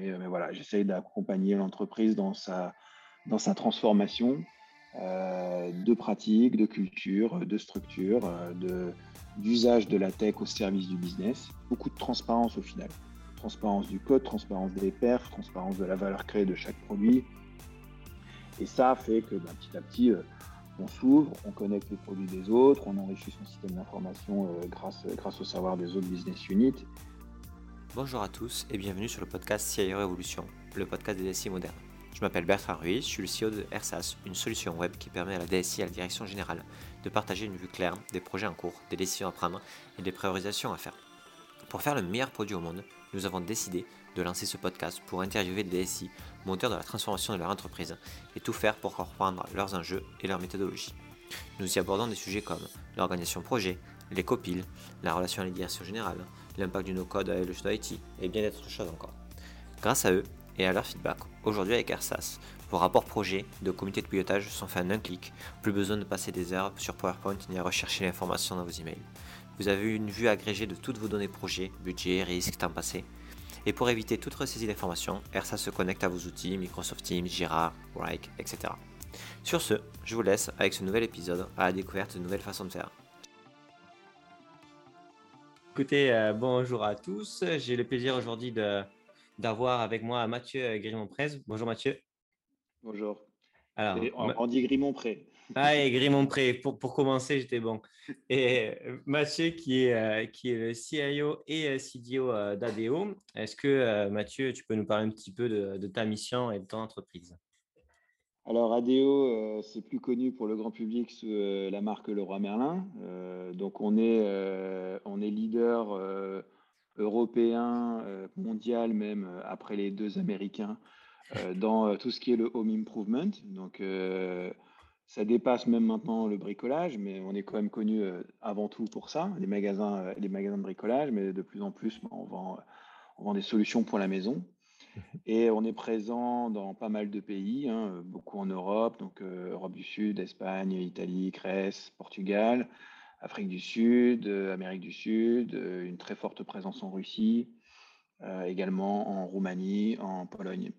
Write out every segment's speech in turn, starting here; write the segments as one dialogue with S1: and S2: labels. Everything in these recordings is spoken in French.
S1: mais, mais, voilà, j'essaye d'accompagner l'entreprise dans sa, dans sa transformation de pratique, de culture, de structure, de, d'usage de la tech au service du business. Beaucoup de transparence au final. Transparence du code, transparence des perfs, transparence de la valeur créée de chaque produit. Et ça fait que ben, petit à petit, on s'ouvre, on connecte les produits des autres, on enrichit son système d'information grâce, grâce au savoir des autres business units
S2: Bonjour à tous et bienvenue sur le podcast CIO Révolution, le podcast des DSI modernes. Je m'appelle Bertrand Ruiz, je suis le CEO de RSAS, une solution web qui permet à la DSI et à la direction générale de partager une vue claire des projets en cours, des décisions à prendre et des priorisations à faire. Pour faire le meilleur produit au monde, nous avons décidé de lancer ce podcast pour interviewer les DSI, moteurs de la transformation de leur entreprise, et tout faire pour comprendre leurs enjeux et leurs méthodologies. Nous y abordons des sujets comme l'organisation projet, les copiles, la relation à la direction générale, l'impact du no-code avec le choix IT et bien d'autres choses encore. Grâce à eux et à leur feedback, aujourd'hui avec AirSAS, vos rapports projets de comité de pilotage sont faits en un clic, plus besoin de passer des heures sur PowerPoint ni à rechercher l'information dans vos emails. Vous avez une vue agrégée de toutes vos données projets, budget, risques, temps passé. Et pour éviter toute ressaisie d'informations, AirSAS se connecte à vos outils Microsoft Teams, Jira, Wrike, etc. Sur ce, je vous laisse avec ce nouvel épisode à la découverte de nouvelles façons de faire. Écoutez, euh, bonjour à tous. J'ai le plaisir aujourd'hui d'avoir avec moi Mathieu Grimont-Prez. Bonjour Mathieu.
S1: Bonjour. Alors, on, dit Grimont-Pré.
S2: Ah, et Grimont-Pré, pour, pour, commencer, j'étais bon. Et euh, Mathieu, qui est, euh, qui est le CIO et CDO d'ADO, est-ce que Mathieu, tu peux nous parler un petit peu de, de ta mission et de ton entreprise?
S1: Alors ADO, euh, c'est plus connu pour le grand public sous euh, la marque Leroy Merlin. Euh, donc on est, on est leader européen, mondial même, après les deux Américains, dans tout ce qui est le home improvement. Donc ça dépasse même maintenant le bricolage, mais on est quand même connu avant tout pour ça, les magasins, les magasins de bricolage, mais de plus en plus, on vend, on vend des solutions pour la maison. Et on est présent dans pas mal de pays, hein, beaucoup en Europe, donc euh, Europe du Sud, Espagne, Italie, Grèce, Portugal, Afrique du Sud, euh, Amérique du Sud, euh, une très forte présence en Russie, également en Roumanie, en Pologne.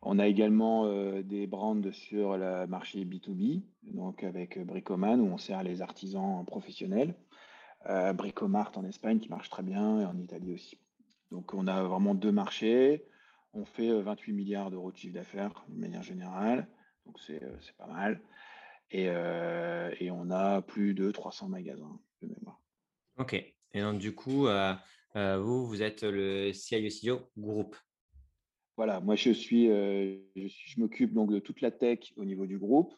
S1: On a également des brands sur le marché B2B, donc avec Bricoman, où on sert les artisans professionnels. Bricomart en Espagne, qui marche très bien, et en Italie aussi. Donc on a vraiment deux marchés. On fait 28 milliards d'euros de chiffre d'affaires de manière générale, donc c'est pas mal. Et, on a plus de 300 magasins de mémoire.
S2: Ok. Et donc, du coup, vous, vous êtes le CIO groupe.
S1: Voilà, moi je suis, je, je m'occupe donc de toute la tech au niveau du groupe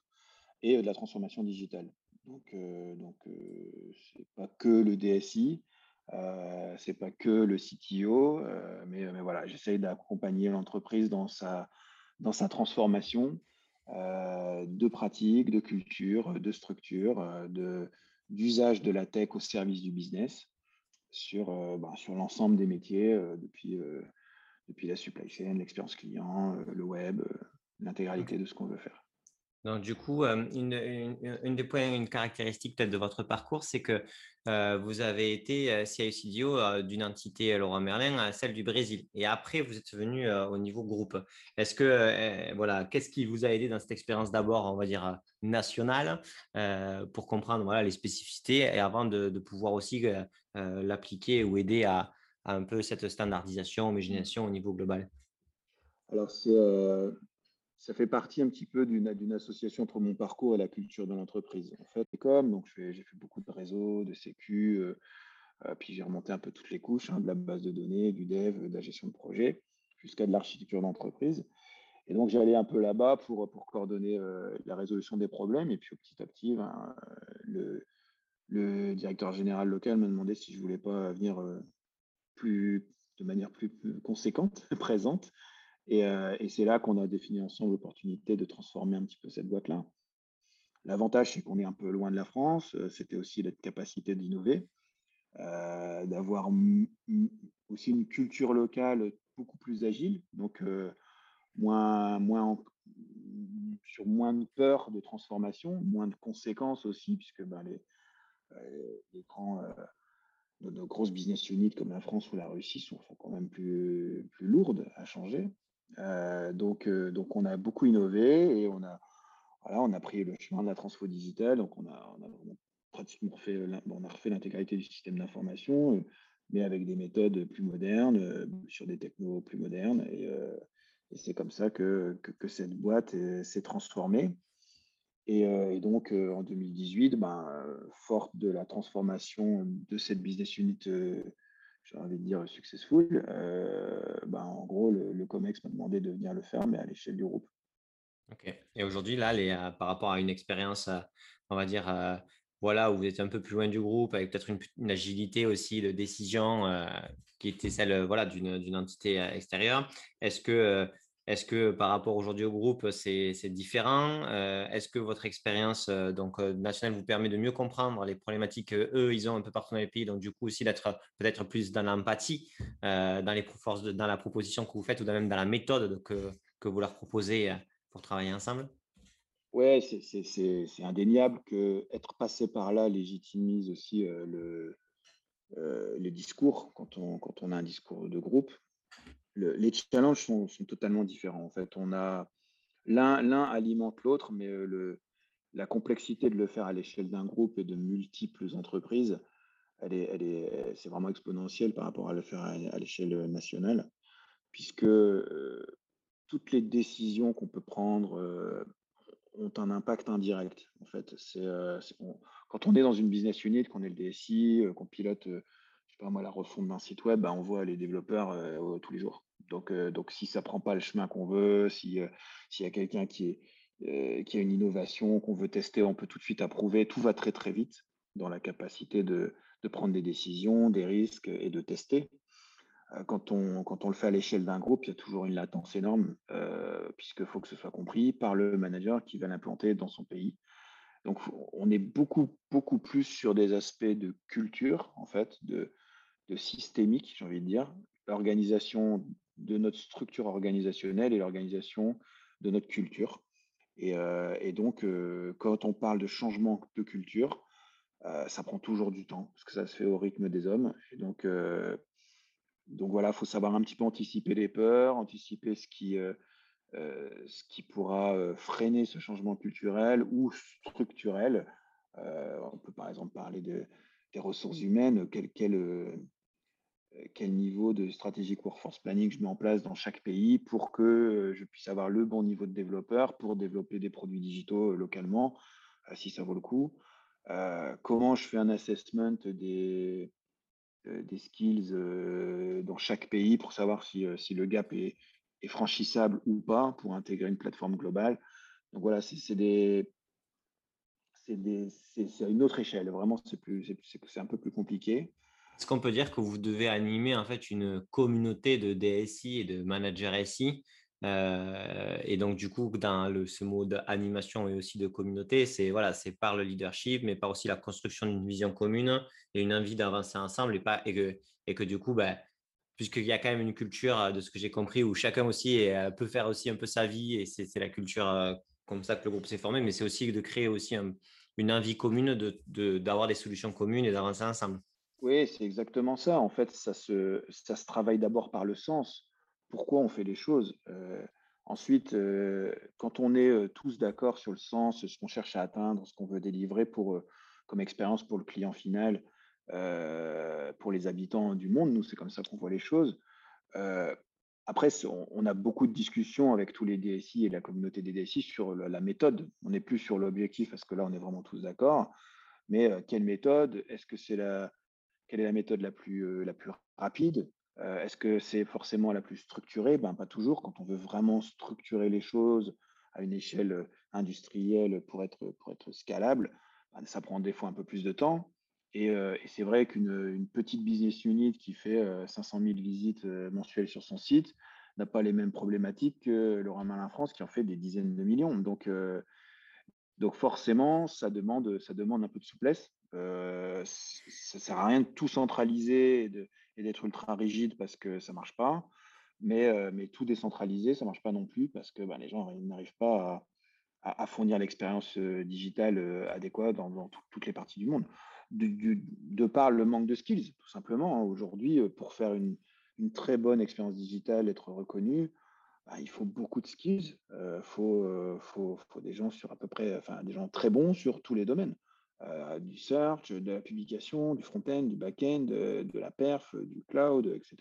S1: et de la transformation digitale. Donc, donc c'est pas que le DSI, euh, c'est pas que le CTO, euh, mais, mais, voilà, j'essaye d'accompagner l'entreprise dans sa, dans sa transformation euh, de pratique, de culture, de structure, de, d'usage de la tech au service du business sur, sur l'ensemble des métiers, depuis, depuis la supply chain, l'expérience client, le web, l'intégralité de ce qu'on veut faire.
S2: Donc, du coup, une, une, des points, une caractéristique peut-être de votre parcours, c'est que vous avez été CIO d'une entité Laurent Merlin à celle du Brésil. Et après, vous êtes venu au niveau groupe. Est-ce que, voilà, qu'est-ce qui vous a aidé dans cette expérience d'abord, on va dire, nationale, pour comprendre voilà, les spécificités et avant de, pouvoir aussi l'appliquer ou aider à, à, un peu cette standardisation, homogénéisation au niveau global?
S1: Alors, c'est ça fait partie un petit peu d'une association entre mon parcours et la culture de l'entreprise. En fait, comme donc j'ai fait beaucoup de réseaux, de sécu, euh, euh, puis j'ai remonté un peu toutes les couches, hein, de la base de données, du dev, de la gestion de projet, jusqu'à de l'architecture d'entreprise. Et donc j'allais un peu là-bas pour, coordonner euh, la résolution des problèmes. Et puis petit à petit, ben, le, directeur général local m'a demandé si je voulais pas venir plus de manière plus conséquente, présente, euh, et, c'est là qu'on a défini ensemble l'opportunité de transformer un petit peu cette boîte-là. L'avantage, c'est qu'on est un peu loin de la France. Euh, c'était aussi la capacité d'innover, euh, d'avoir aussi une culture locale beaucoup plus agile, donc moins, sur moins de peur de transformation, moins de conséquences aussi, puisque ben, les, grands, nos, grosses business units comme la France ou la Russie sont, quand même plus lourdes à changer. Donc, donc, on a beaucoup innové et on a, voilà, on a pris le chemin de la transfo digitale. Donc, on a, pratiquement refait, on a refait l'intégralité du système d'information, mais avec des méthodes plus modernes, sur des technos plus modernes. Et, c'est comme ça que, que, cette boîte s'est transformée. Et, donc, en 2018, ben, forte de la transformation de cette business unit, j'ai envie de dire successful, ben, en gros, le, COMEX m'a demandé de venir le faire, mais à l'échelle du groupe.
S2: Ok. Et aujourd'hui, là, les, par rapport à une expérience, on va dire, voilà, où vous êtes un peu plus loin du groupe, avec peut-être une, agilité aussi de décision qui était celle voilà, d'une entité extérieure, est-ce que est-ce que par rapport aujourd'hui au groupe, c'est différent Est-ce que votre expérience nationale vous permet de mieux comprendre les problématiques qu'eux, ils ont un peu partout dans les pays Donc, du coup, aussi d'être peut-être plus dans l'empathie, dans, la proposition que vous faites ou même dans la méthode que, vous leur proposez pour travailler ensemble?
S1: Oui, c'est indéniable que être passé par là légitimise aussi le, discours quand on a un discours de groupe les challenges sont, totalement différents. En fait, on a l'un alimente l'autre, mais le, la complexité de le faire à l'échelle d'un groupe et de multiples entreprises, elle est, c'est vraiment exponentiel par rapport à le faire à, l'échelle nationale, puisque toutes les décisions qu'on peut prendre ont un impact indirect. En fait, quand on est dans une business unit, qu'on est le DSI, qu'on pilote pas moi, la refonte d'un site web, bah, on voit les développeurs euh, tous les jours. Donc, euh, donc si ça prend pas le chemin qu'on veut, si euh, s'il y a quelqu'un qui est qui a une innovation qu'on veut tester, on peut tout de suite approuver. Tout va très très vite dans la capacité de, de prendre des décisions, des risques et de tester. Quand on, quand on le fait à l'échelle d'un groupe, il y a toujours une latence énorme, puisqu'il faut que ce soit compris par le manager qui va l'implanter dans son pays. Donc, on est beaucoup, beaucoup plus sur des aspects de culture, en fait, de, de systémique, j'ai envie de dire, l'organisation de notre structure organisationnelle et l'organisation de notre culture. Et, euh, donc, euh, quand on parle de changement de culture, euh, ça prend toujours du temps, parce que ça se fait au rythme des hommes. Donc, donc voilà, il faut savoir un petit peu anticiper les peurs, anticiper ce qui, ce qui pourra freiner ce changement culturel ou structurel. on peut par exemple parler de, des ressources humaines, quel, quel, quel niveau de stratégique workforce planning je mets en place dans chaque pays pour que euh, je puisse avoir le bon niveau de développeur pour développer des produits digitaux euh, localement, si ça vaut le coup. comment je fais un assessment des, des skills dans chaque pays pour savoir si, si le gap est, franchissable ou pas pour intégrer une plateforme globale. Donc voilà, c'est c'est une autre échelle. Vraiment, c'est un peu plus compliqué.
S2: Est-ce qu'on peut dire que vous devez animer en fait une communauté de DSI et de managers SI euh, et donc, du coup, dans le, ce mot d'animation et aussi de communauté, c'est voilà, par le leadership, mais par aussi la construction d'une vision commune et une envie d'avancer ensemble et, pas, et, que, et que du coup, ben, puisqu'il y a quand même une culture, de ce que j'ai compris, où chacun aussi euh, peut faire aussi un peu sa vie et c'est la culture euh, comme ça que le groupe s'est formé, mais c'est aussi de créer aussi une envie commune, d'avoir de, d'avoir des solutions communes et d'avancer ensemble.
S1: Oui, c'est exactement ça. En fait, ça se, ça se travaille d'abord par le sens. Pourquoi on fait les choses Ensuite, quand on est tous d'accord sur le sens, ce qu'on cherche à atteindre, ce qu'on veut délivrer pour, comme expérience pour le client final, pour les habitants du monde, nous, c'est comme ça qu'on voit les choses. après, on, a beaucoup de discussions avec tous les DSI et la communauté des DSI sur la méthode. On n'est plus sur l'objectif parce que là, on est vraiment tous d'accord. Mais quelle méthode? Est-ce que c'est la est la méthode la plus, plus rapide? Est-ce que c'est forcément la plus structurée? Ben, Pas toujours. Quand on veut vraiment structurer les choses à une échelle industrielle pour être, pour être scalable, ben, ça prend des fois un peu plus de temps. Et, c'est vrai qu'une petite business unit qui fait 500 000 visites mensuelles sur son site n'a pas les mêmes problématiques que Laurent Malin France qui en fait des dizaines de millions. Donc, donc forcément, ça demande, ça demande un peu de souplesse. Euh, ça sert à rien de tout centraliser et d'être ultra rigide parce que ça marche pas. Mais, euh, tout décentraliser, ça marche pas non plus parce que bah, les gens n'arrivent pas à, fournir l'expérience euh, digitale adéquate dans, toutes les parties du monde. de, par le manque de skills, tout simplement. Hein. Aujourd'hui, pour faire une, très bonne expérience digitale, être reconnu, bah, il faut beaucoup de skills. Il faut, faut, des gens sur à peu près, enfin, des gens très bons sur tous les domaines. Du search, de la publication, du front-end, du back-end, de, la perf, du cloud, etc.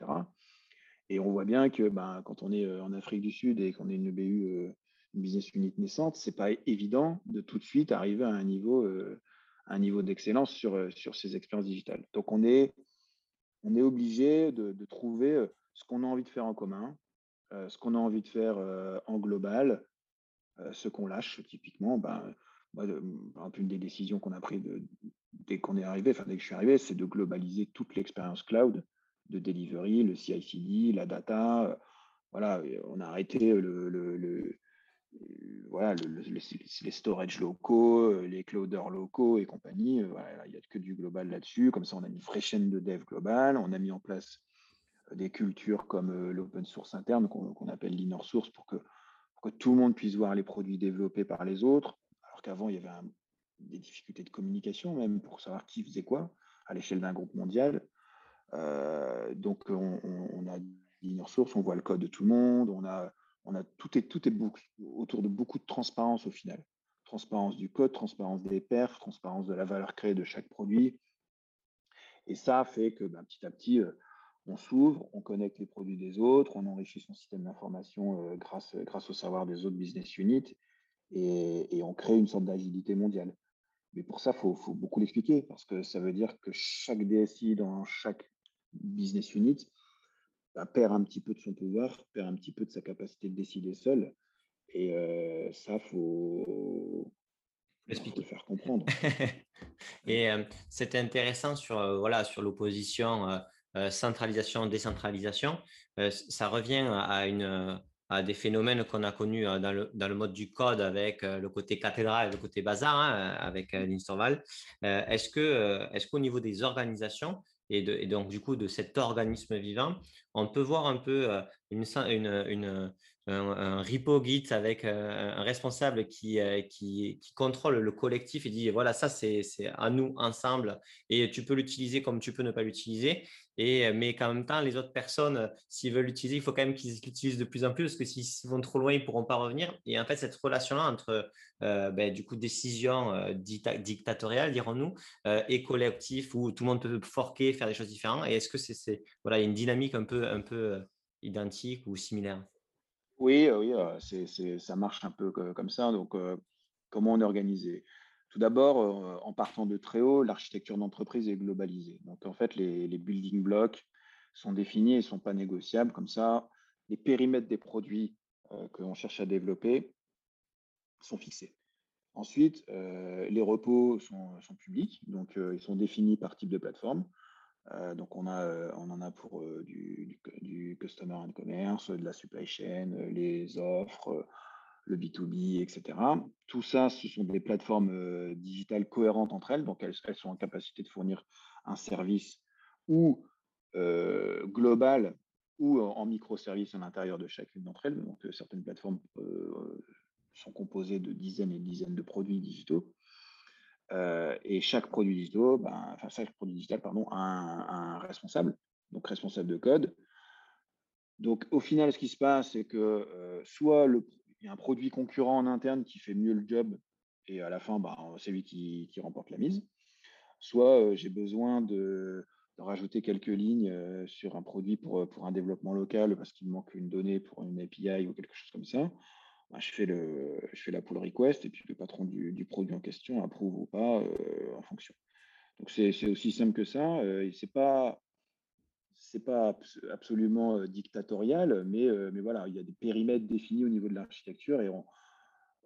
S1: Et on voit bien que ben, quand on est en Afrique du Sud et qu'on est une BU, une business unit naissante, c'est pas évident de tout de suite arriver à un niveau, niveau d'excellence sur, sur ces expériences digitales. Donc on est, on est obligé de, trouver ce qu'on a envie de faire en commun, ce qu'on a envie de faire en global, ce qu'on lâche typiquement. Ben, moi, une des décisions qu'on a prises dès qu'on est arrivé, enfin dès que je suis arrivé, c'est de globaliser toute l'expérience cloud de delivery, le CI/CD, la data. voilà, on a arrêté le, le, voilà, les storage locaux, les clouders locaux et compagnie. il n'y a que du global là-dessus. Comme ça, on a une vraie chaîne de dev global. On a mis en place des cultures comme l'open source interne qu'on appelle l'inner source pour que, tout le monde puisse voir les produits développés par les autres. Qu'avant, il y avait des difficultés de communication même pour savoir qui faisait quoi à l'échelle d'un groupe mondial. Euh, donc, on, a l'inner source, on voit le code de tout le monde, on a, tout est, tout autour de beaucoup de transparence au final. Transparence du code, transparence des perfs, transparence de la valeur créée de chaque produit. Et ça fait que ben, petit à petit, euh, on s'ouvre, on connecte les produits des autres, on enrichit son système d'information euh, grâce au savoir des autres business units et, et on crée une sorte d'agilité mondiale. Mais pour ça, il faut, faut, beaucoup l'expliquer parce que ça veut dire que chaque DSI dans chaque business unit bah, perd un petit peu de son pouvoir, perd un petit peu de sa capacité de décider seul. Et euh, ça, faut,
S2: faut
S1: le faire comprendre.
S2: et euh, c'est intéressant sur euh, voilà sur l'opposition centralisation décentralisation. ça revient à une des phénomènes qu'on a connus dans le, dans le, mode du code avec le côté cathédrale et le côté bazar hein, avec l'Instorval. est-ce que est-ce qu'au niveau des organisations et, donc du coup de cet organisme vivant, on peut voir un peu euh, une, un, repo Git avec euh, un responsable qui, euh, qui, qui, contrôle le collectif et dit voilà, ça c'est à nous ensemble et tu peux l'utiliser comme tu peux ne pas l'utiliser. Et, mais qu'en même temps, les autres personnes, s'ils veulent l'utiliser, il faut quand même qu'ils l'utilisent de plus en plus parce que s'ils vont trop loin, ils ne pourront pas revenir. Et en fait, cette relation-là entre ben, du coup décision dictatoriale, dirons-nous, et collectif où tout le monde peut forquer, faire des choses différentes. Et est-ce que c'est voilà, une dynamique un peu, un peu identique ou similaire?
S1: Oui, oui, ça marche un peu comme ça. Donc, comment on est organisé? Tout d'abord, en partant de très haut, l'architecture d'entreprise est globalisée. Donc, en fait, les, building blocks sont définis et ne sont pas négociables. Comme ça, les périmètres des produits que l'on cherche à développer sont fixés. Ensuite, les repos sont publics, donc ils sont définis par type de plateforme. Euh, donc on, a, euh, on en a pour euh, du, customer and commerce, de la supply chain, les offres, le B2B, etc. Tout ça, ce sont des plateformes digitales cohérentes entre elles, donc elles, sont en capacité de fournir un service ou global ou en microservices à l'intérieur de chacune d'entre elles. Donc certaines plateformes sont composées de dizaines et dizaines de produits digitaux. Et chaque produit digital, ben, a un, responsable, donc responsable de code. Donc au final, ce qui se passe, c'est que soit il y a un produit concurrent en interne qui fait mieux le job et à la fin, ben, c'est lui qui, remporte la mise. Soit j'ai besoin de, rajouter quelques lignes sur un produit pour un développement local parce qu'il manque une donnée pour une API ou quelque chose comme ça. Je, fais le, je fais la pull request et puis le patron du, produit en question approuve ou pas euh, en fonction. Donc c'est aussi simple que ça. Euh, c'est pas pas absolument euh, dictatorial, mais, mais voilà, il y a des périmètres définis au niveau de l'architecture et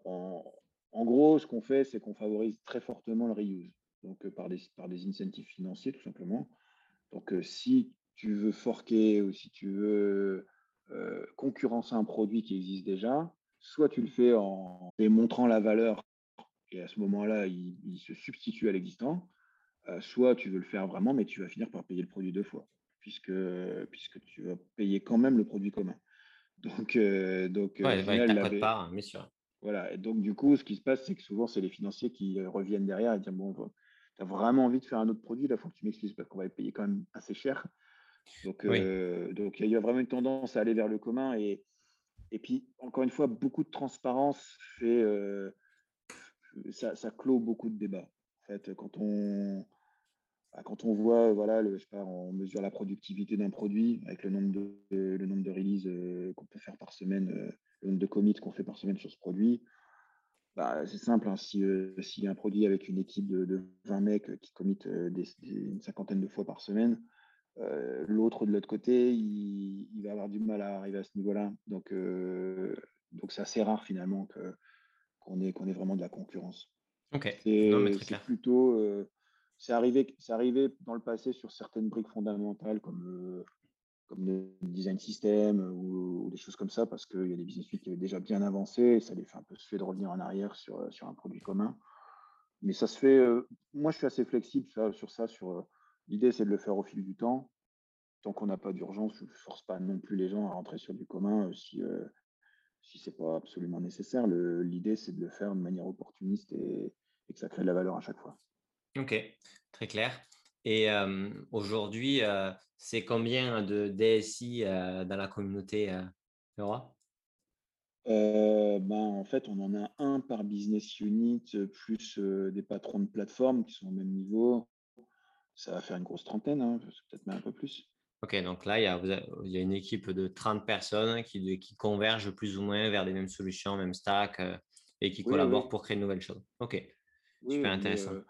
S1: en gros, ce qu'on fait, c'est qu'on favorise très fortement le reuse, donc par des, par des incentives financiers tout simplement. Donc si tu veux forquer ou si tu veux concurrencer un produit qui existe déjà, soit tu le fais en démontrant la valeur et à ce moment-là, il, se substitue à l'existant, euh, soit tu veux le faire vraiment, mais tu vas finir par payer le produit deux fois, puisque, puisque tu vas payer quand même le produit commun. Donc, euh, donc
S2: ouais, final, part, mais sûr.
S1: Voilà, et donc du coup, ce qui se passe, c'est que souvent, c'est les financiers qui euh, reviennent derrière et disent bon, tu as vraiment envie de faire un autre produit, là, il faut que tu m'expliques parce qu'on va payer quand même assez cher. Donc, donc il y a vraiment une tendance à aller vers le commun. Et, et puis, encore une fois, beaucoup de transparence fait, ça, ça, clôt beaucoup de débats. En fait, quand on, bah, quand on voit, voilà, on mesure la productivité d'un produit avec le nombre de, le nombre de releases qu'on peut faire par semaine, le nombre de commits qu'on fait par semaine sur ce produit, bah, c'est simple. Hein, si, s'il y a un produit avec une équipe de, 20 mecs qui commit une cinquantaine de fois par semaine, l'autre de l'autre côté, il, va avoir du mal à arriver à ce niveau-là. Donc, donc c'est assez rare finalement qu'on ait, vraiment de la concurrence.
S2: Ok.
S1: C'est plutôt, c'est arrivé, c'est arrivé dans le passé sur certaines briques fondamentales comme comme le design system ou, des choses comme ça, parce qu'il y a des business suites qui avaient déjà bien avancé, et ça les fait un peu se fait de revenir en arrière sur, sur un produit commun. Mais ça se fait, moi je suis assez flexible sur ça, sur L'idée, c'est de le faire au fil du temps. Tant qu'on n'a pas d'urgence, je ne force pas non plus les gens à rentrer sur du commun euh, si, euh, si ce n'est pas absolument nécessaire. L'idée, c'est de le faire de manière opportuniste et, que ça crée de la valeur à chaque fois.
S2: Ok, très clair. Et euh, aujourd'hui, c'est combien de DSI dans la communauté Laura?
S1: Ben, En fait, on en a un par business unit, plus des patrons de plateforme qui sont au même niveau ça va faire une grosse trentaine, hein, peut-être même un peu plus.
S2: Ok, donc là, il y, a, il y a une équipe de 30 personnes qui, qui convergent plus ou moins vers les mêmes solutions, même stack, euh, et qui collaborent pour créer de nouvelles choses. Ok, super intéressant. Euh,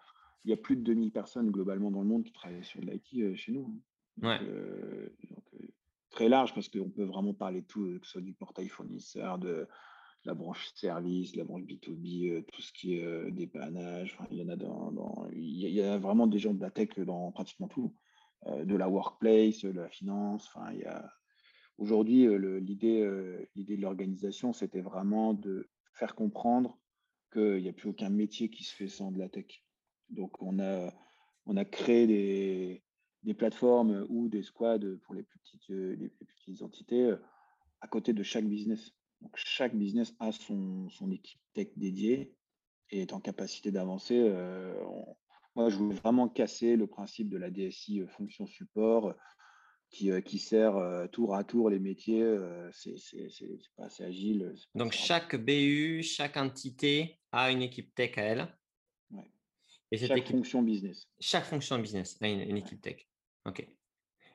S1: il y a plus de 2000 personnes globalement dans le monde qui travaillent sur l'IT euh, chez nous.
S2: Hein.
S1: Donc, très large parce qu'on peut vraiment parler de tout, que ce soit du portail fournisseur, de, la branche service, la branche B2B, euh, tout ce qui est euh, dépannage. il y en a dans, il y a vraiment des gens de la tech dans pratiquement tout, euh, de la workplace, de la finance. Enfin, il y a aujourd'hui l'idée, de l'organisation, c'était vraiment de faire comprendre qu'il n'y a plus aucun métier qui se fait sans de la tech. Donc, on a, on a créé des, des plateformes ou des squads pour les plus petites, les plus petites entités à côté de chaque business. Donc, chaque business a son, son équipe tech dédiée et est en capacité d'avancer. Euh, moi, je voulais vraiment casser le principe de la DSI euh, fonction support qui, qui sert tour à tour les métiers. c'est pas assez agile.
S2: Donc, chaque BU, chaque entité a une équipe tech à elle.
S1: Ouais. Et chaque fonction business.
S2: Chaque fonction business a une, équipe tech. OK.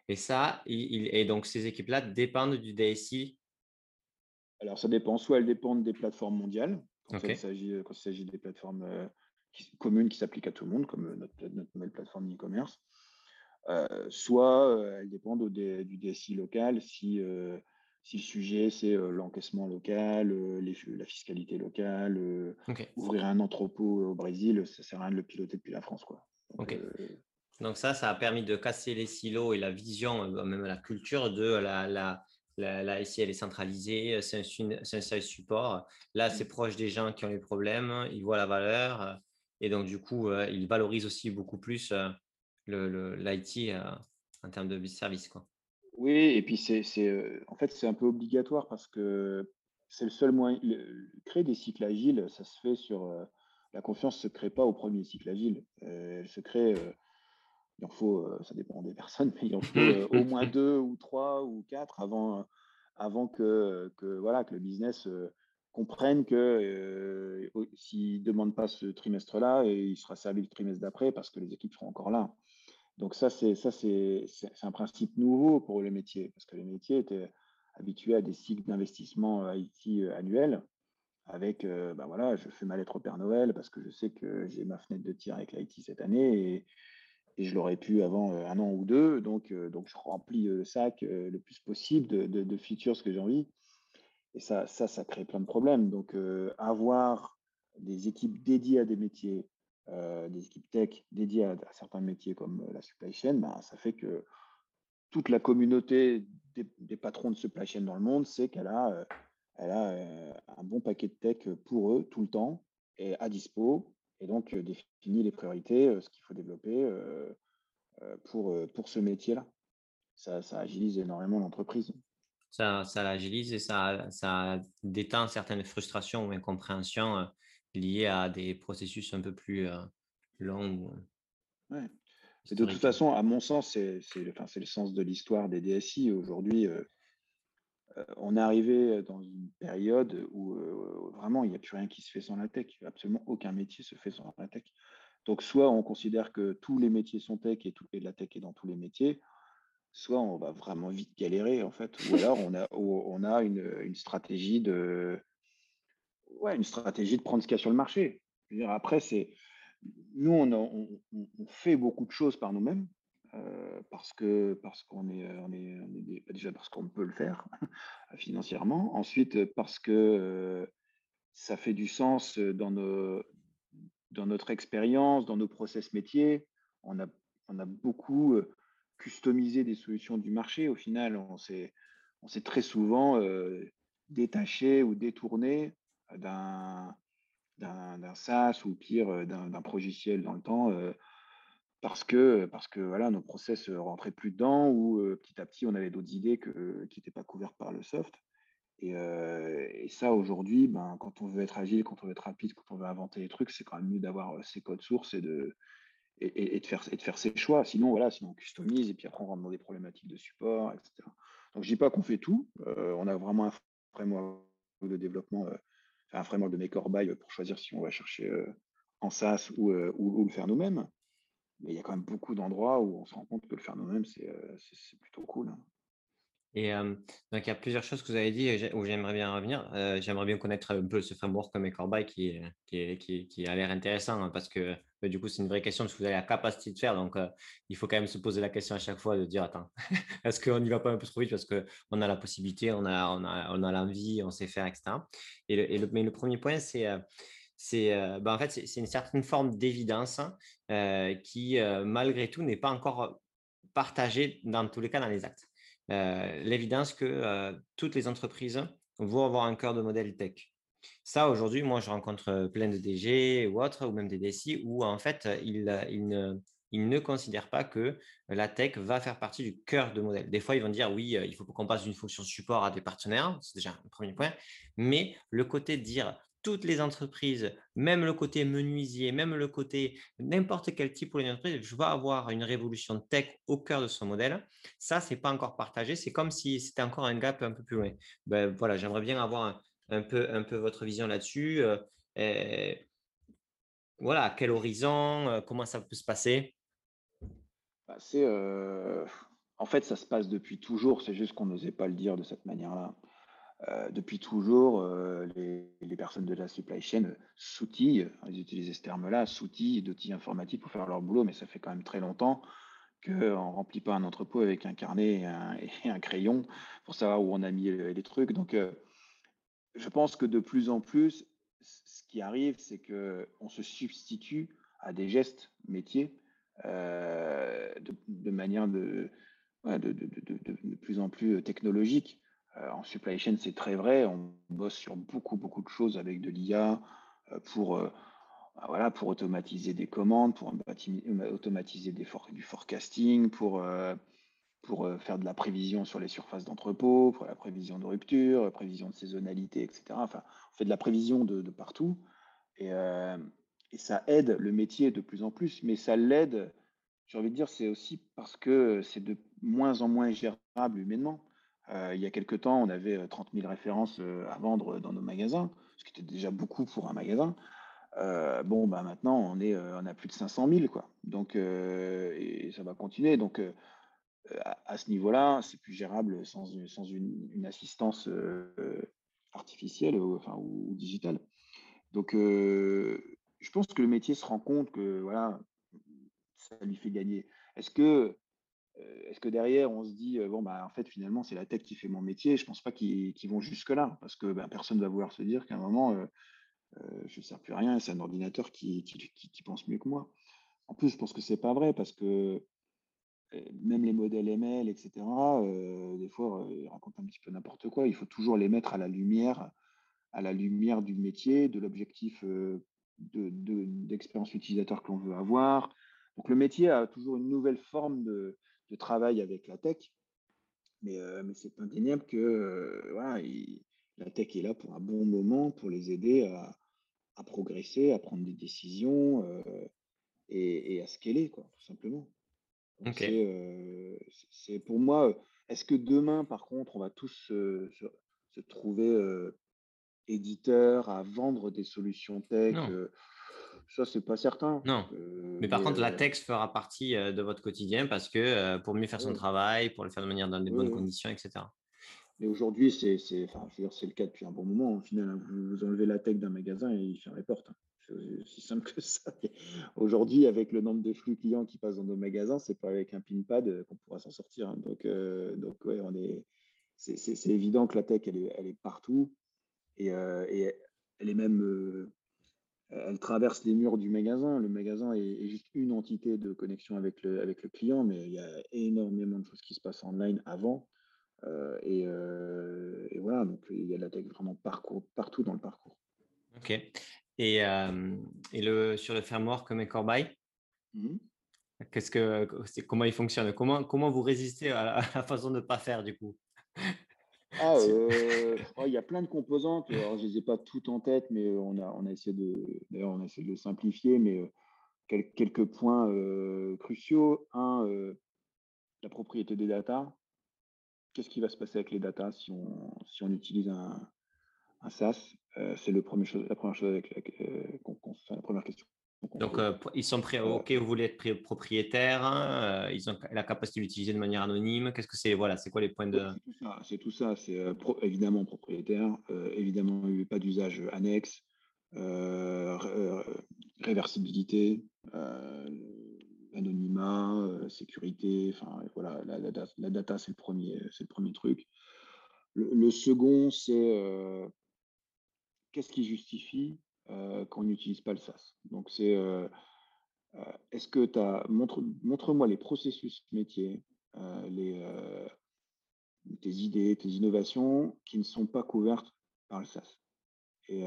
S2: Et ça, il, et donc ces équipes-là dépendent du DSI
S1: alors, ça dépend. Soit elles dépendent des plateformes mondiales, quand, il s'agit des plateformes euh, communes qui s'appliquent à tout le monde, comme euh, notre, nouvelle plateforme e-commerce. Euh, soit elles dépendent du DSI local si, si le sujet c'est l'encaissement local, la fiscalité locale, ouvrir un entrepôt au Brésil, ça ne sert à rien de le piloter depuis la France. Quoi.
S2: Donc, Donc ça, ça a permis de casser les silos et la vision, même la culture de la, la, la, SI, elle est centralisée, c'est un, service support. Là, c'est mmh. proche des gens qui ont les problèmes, ils voient la valeur et donc, du coup, euh, ils valorisent aussi beaucoup plus euh, l'IT euh, en termes de service. Quoi.
S1: Oui, et puis c'est, en fait, c'est un peu obligatoire parce que c'est le seul moyen. créer des cycles agiles, ça se fait sur. la confiance ne se crée pas au premier cycle agile. elle se crée il en faut, euh, ça dépend des personnes, mais il en faut euh, au moins deux ou trois ou quatre avant, avant que, que, voilà, que le business euh, comprenne que s'il ne demande pas ce trimestre-là, il sera servi le trimestre d'après parce que les équipes seront encore là. Donc ça, c'est ça, c'est un principe nouveau pour le métier parce que les métiers étaient habitués à des cycles d'investissement IT annuels avec, ben voilà, je fais ma lettre au Père Noël parce que je sais que j'ai ma fenêtre de tir avec l'IT cette année et, et je l'aurais pu avant euh, un an ou deux. Donc, euh, donc je remplis le sac euh, le plus possible de, de, features que j'ai envie. Et ça, ça, ça crée plein de problèmes. Donc, avoir des équipes dédiées à des métiers, des équipes tech dédiées à, certains métiers comme la supply chain, ben, ça fait que toute la communauté des, patrons de supply chain dans le monde sait qu'elle a, elle a un bon paquet de tech pour eux tout le temps et à dispo et donc définir les priorités, ce qu'il faut développer pour, pour ce métier-là. Ça, agilise énormément l'entreprise.
S2: Ça, ça l'agilise et ça, ça détend certaines frustrations ou incompréhensions liées à des processus un peu plus longs
S1: Ouais. de toute façon, à mon sens, c'est enfin, le sens de l'histoire des DSI. Aujourd'hui, on est arrivé dans une période où vraiment il n'y a plus rien qui se fait sans la tech. Absolument aucun métier se fait sans la tech. Donc, soit on considère que tous les métiers sont tech et, tout, la tech est dans tous les métiers, soit on va vraiment vite galérer, en fait, ou alors on a, on a une, stratégie de, ouais, une stratégie de prendre ce qu'il y a sur le marché. après, c'est nous, on, fait beaucoup de choses par nous-mêmes. Euh, parce que parce qu'on est, est, déjà parce qu'on peut le faire financièrement. Ensuite, parce que euh, ça fait du sens dans notre expérience, dans nos process métiers, on a, beaucoup euh, customisé des solutions du marché. Au final, on s'est, très souvent euh, détaché ou détourné d'un, d'un, SaaS ou pire euh, d'un, d'un progiciel dans le temps parce que, parce que voilà, nos process rentraient plus dedans ou petit à petit on avait d'autres idées que, qui n'étaient pas couvertes par le soft. Et, ça, aujourd'hui, ben, quand on veut être agile, quand on veut être rapide, quand on veut inventer des trucs, c'est quand même mieux d'avoir ses codes sources et de, et, de faire, de faire ses choix. Sinon, voilà, sinon on customise et puis après on rentre dans des problématiques de support, etc. Donc, je dis pas qu'on fait tout. on a vraiment un framework de développement, un framework de make or pour choisir si on va chercher en SaaS ou, ou, le faire nous-mêmes. Mais il y a quand même beaucoup d'endroits où on se rend compte que le faire nous-mêmes, c'est plutôt cool. Hein.
S2: Et donc, il y a plusieurs choses que vous avez dit où j'aimerais bien revenir. j'aimerais bien connaître un peu ce framework comme Ecorby qui, qui, qui, a l'air intéressant hein, parce que du coup, c'est une vraie question parce que vous avez la capacité de faire. Donc, il faut quand même se poser la question à chaque fois de dire Attends, est-ce qu'on n'y va pas un peu trop vite? Parce qu'on a la possibilité, on a, on a, on a l'envie, on sait faire, etc. Et et le, mais le premier point, c'est. C'est bah, en fait, c'est une certaine forme d'évidence hein, qui, malgré tout, n'est pas encore partagée dans tous les cas dans les actes. Euh, l'évidence que euh, toutes les entreprises vont avoir un cœur de modèle tech. Ça, aujourd'hui, moi, je rencontre euh, plein de DG ou autres, ou même des DSI, où en fait, ils, ne, ne, considèrent pas que la tech va faire partie du cœur de modèle. Des fois, ils vont dire, oui, il faut qu'on passe d'une fonction support à des partenaires, c'est déjà un premier point, mais le côté de dire, toutes les entreprises, même le côté menuisier, même le côté n'importe quel type pour une entreprise, je vais avoir une révolution tech au cœur de son modèle. Ça, c'est pas encore partagé. C'est comme si c'était encore un gap un peu plus loin. Ben, voilà, j'aimerais bien avoir un, peu, un peu votre vision là-dessus. Euh, voilà, quel horizon, euh, comment ça peut se passer?
S1: Bah, euh, En fait, ça se passe depuis toujours. C'est juste qu'on n'osait pas le dire de cette manière-là. Euh, depuis toujours, euh, les, personnes de la supply chain s'outillent, ils utilisent ce terme-là, s'outillent d'outils informatiques pour faire leur boulot, mais ça fait quand même très longtemps qu'on ne remplit pas un entrepôt avec un carnet et un, crayon pour savoir où on a mis les, trucs. Donc, euh, je pense que de plus en plus, ce qui arrive, c'est qu'on se substitue à des gestes métiers de, manière de, de, plus en plus technologique. Euh, en supply chain, c'est très vrai. On bosse sur beaucoup, beaucoup de choses avec de l'IA euh, pour, euh, bah, voilà, pour automatiser des commandes, pour automatiser des du forecasting, pour, pour faire de la prévision sur les surfaces d'entrepôt, pour la prévision de rupture, prévision de saisonnalité, etc. Enfin, on fait de la prévision de, partout. Et, et, ça aide le métier de plus en plus, mais ça l'aide, j'ai envie de dire, c'est aussi parce que c'est de moins en moins gérable humainement. Euh, il y a quelques temps, on avait 30 euh, 000 références euh, à vendre dans nos magasins, ce qui était déjà beaucoup pour un magasin. bon, bah maintenant, on, a plus de 500 000, quoi. Donc, et ça va continuer. Donc, à, ce niveau-là, c'est plus gérable sans, une, assistance artificielle ou, ou, digitale. Donc, je pense que le métier se rend compte que voilà, ça lui fait gagner. Est-ce que euh, est-ce que derrière, on se dit, euh, bon, bah, en fait, finalement, c'est la tech qui fait mon métier Je ne pense pas qu'ils vont jusque-là, parce que ben, personne ne va vouloir se dire qu'à un moment, euh, je ne sers plus à rien, c'est un ordinateur qui, pense mieux que moi. En plus, je pense que ce n'est pas vrai, parce que même les modèles ML, etc., des fois, ils racontent un petit peu n'importe quoi. Il faut toujours les mettre à la lumière, à la lumière du métier, de l'objectif d'expérience de, utilisateur que l'on veut avoir. Donc, le métier a toujours une nouvelle forme de de travail avec la tech. Mais, euh, mais c'est indéniable que euh, voilà, la tech est là pour un bon moment, pour les aider à, progresser, à prendre des décisions. Euh, et, à scaler, quoi, tout simplement. C'est pour moi, est-ce que demain, par contre, on va tous se, trouver éditeurs à vendre des solutions tech ça, c'est pas certain.
S2: Non. mais par contre, la tech fera partie de votre quotidien parce que pour mieux faire son travail, pour le faire de manière dans des bonnes conditions, etc.
S1: Mais aujourd'hui, c'est enfin, le cas depuis un bon moment. Au final, hein. vous, enlevez la tech d'un magasin et il ferme les portes. Hein. C'est aussi simple que ça. Aujourd'hui, avec le nombre de flux clients qui passent dans nos magasins, c'est pas avec un pinpad euh, qu'on pourra s'en sortir. Hein. Donc, euh, donc ouais, on est, c'est évident que la tech, elle est, elle est partout et, euh, et, elle est même, elle traverse les murs du magasin. Le magasin est, juste une entité de connexion avec le, avec le client, mais il y a énormément de choses qui se passent en ligne avant. et, et, voilà, donc il y a de la tech vraiment parcours, partout dans le parcours.
S2: Ok. Et, et le, sur le framework Make or Buy, mmh qu'est-ce que, comment il fonctionne? Comment, comment vous résistez à la, façon de ne pas faire du coup?
S1: Ah, euh, oh, il y a plein de composantes. Alors, je ne les ai pas toutes en tête, mais on a, on a essayé de, d'ailleurs, on a essayé de le simplifier, mais quelques points cruciaux. Un, la propriété des data. Qu'est-ce qui va se passer avec les data si on, si on utilise un, un SaaS euh, c'est le premier chose, la première chose avec la, la première question.
S2: Donc, euh, ils sont prêts, ok, vous voulez être propriétaire, hein, euh, ils ont la capacité de l'utiliser de manière anonyme. Qu'est-ce que c'est Voilà, c'est quoi les points de.
S1: C'est tout ça, c'est évidemment propriétaire, évidemment pas d'usage annexe, réversibilité, anonymat, sécurité, enfin voilà, la, la, data, c'est le, premier, le premier truc. le second, c'est qu'est-ce qui justifie qu'on n'utilise pas le SaaS Donc, c'est est-ce que tu as. Montre, montre-moi les processus métiers, les, tes idées, tes innovations qui ne sont pas couvertes par le SaaS. Et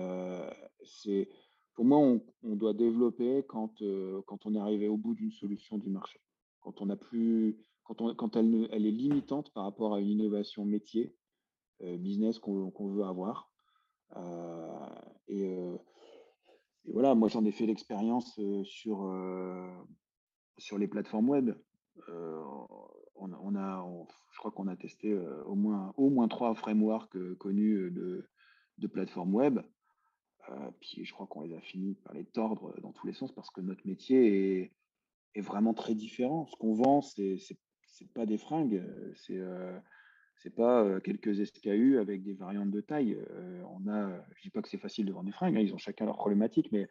S1: c'est. Pour moi, on, doit développer quand, quand on est arrivé au bout d'une solution du marché. Quand on a plus, quand, on, quand elle, est limitante par rapport à une innovation métier, business qu'on, veut avoir. Euh, euh, et, voilà, moi j'en ai fait l'expérience sur, sur les plateformes web. On, a, je crois qu'on a testé au, moins, au moins trois frameworks connus de, plateformes web. puis je crois qu'on les a fini par les tordre dans tous les sens parce que notre métier est, est vraiment très différent. Ce qu'on vend, c'est n'est pas des fringues, c'est c'est pas quelques SKU avec des variantes de taille. on a, je dis pas que c'est facile de vendre des fringues, hein, ils ont chacun leurs problématiques, mais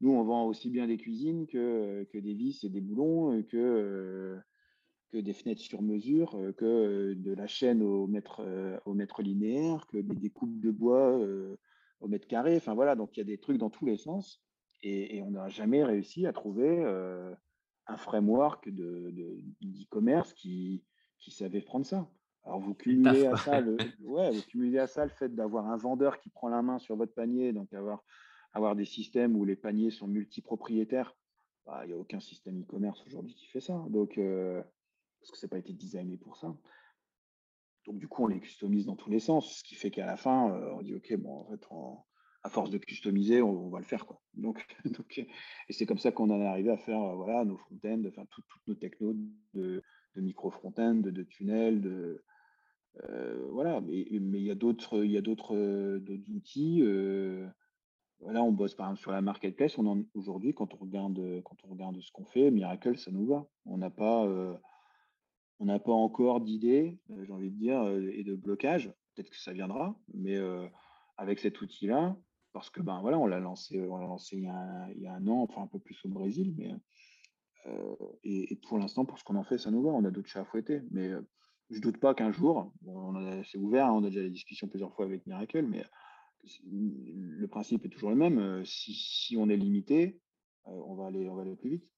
S1: nous, on vend aussi bien des cuisines que, que des vis et des boulons, que, que des fenêtres sur mesure, que de la chaîne au mètre, au mètre linéaire, que des découpes de bois au mètre carré. Enfin voilà, donc il y a des trucs dans tous les sens. Et, on n'a jamais réussi à trouver un framework d'e-commerce de, qui, qui savait prendre ça. Alors vous cumulez, à ça le, ouais, vous cumulez à ça le fait d'avoir un vendeur qui prend la main sur votre panier, donc avoir, avoir des systèmes où les paniers sont multipropriétaires. Bah, il n'y a aucun système e-commerce aujourd'hui qui fait ça. Donc, euh, parce que ça n'a pas été designé pour ça. Donc du coup, on les customise dans tous les sens, ce qui fait qu'à la fin, euh, on dit OK, bon, en fait, à force de customiser, on, va le faire quoi. Donc, donc et c'est comme ça qu'on en est arrivé à faire voilà nos front-end, enfin toutes nos technos de, de micro-front-end, de, de tunnels, de, euh, voilà, mais il y a d'autres euh, outils. Euh, on bosse par exemple sur la marketplace. On aujourd'hui, quand on regarde quand on regarde ce qu'on fait, Miracle, ça nous va. On n'a pas on n'a pas encore d'idée, j'ai envie de dire, et de blocage. Peut-être que ça viendra, mais avec cet outil-là, parce que ben voilà, on l'a lancé, on l'a lancé il y, a y, a un, an, enfin un peu plus au Brésil, mais et, pour l'instant, pour ce qu'on en fait, ça nous va. On a d'autres chats à fouetter, mais je doute pas qu'un jour, c'est ouvert, hein, on a déjà des discussions plusieurs fois avec Miracle, mais le principe est toujours le même. Euh, si, on est limité, euh, on, va aller, on va aller plus vite.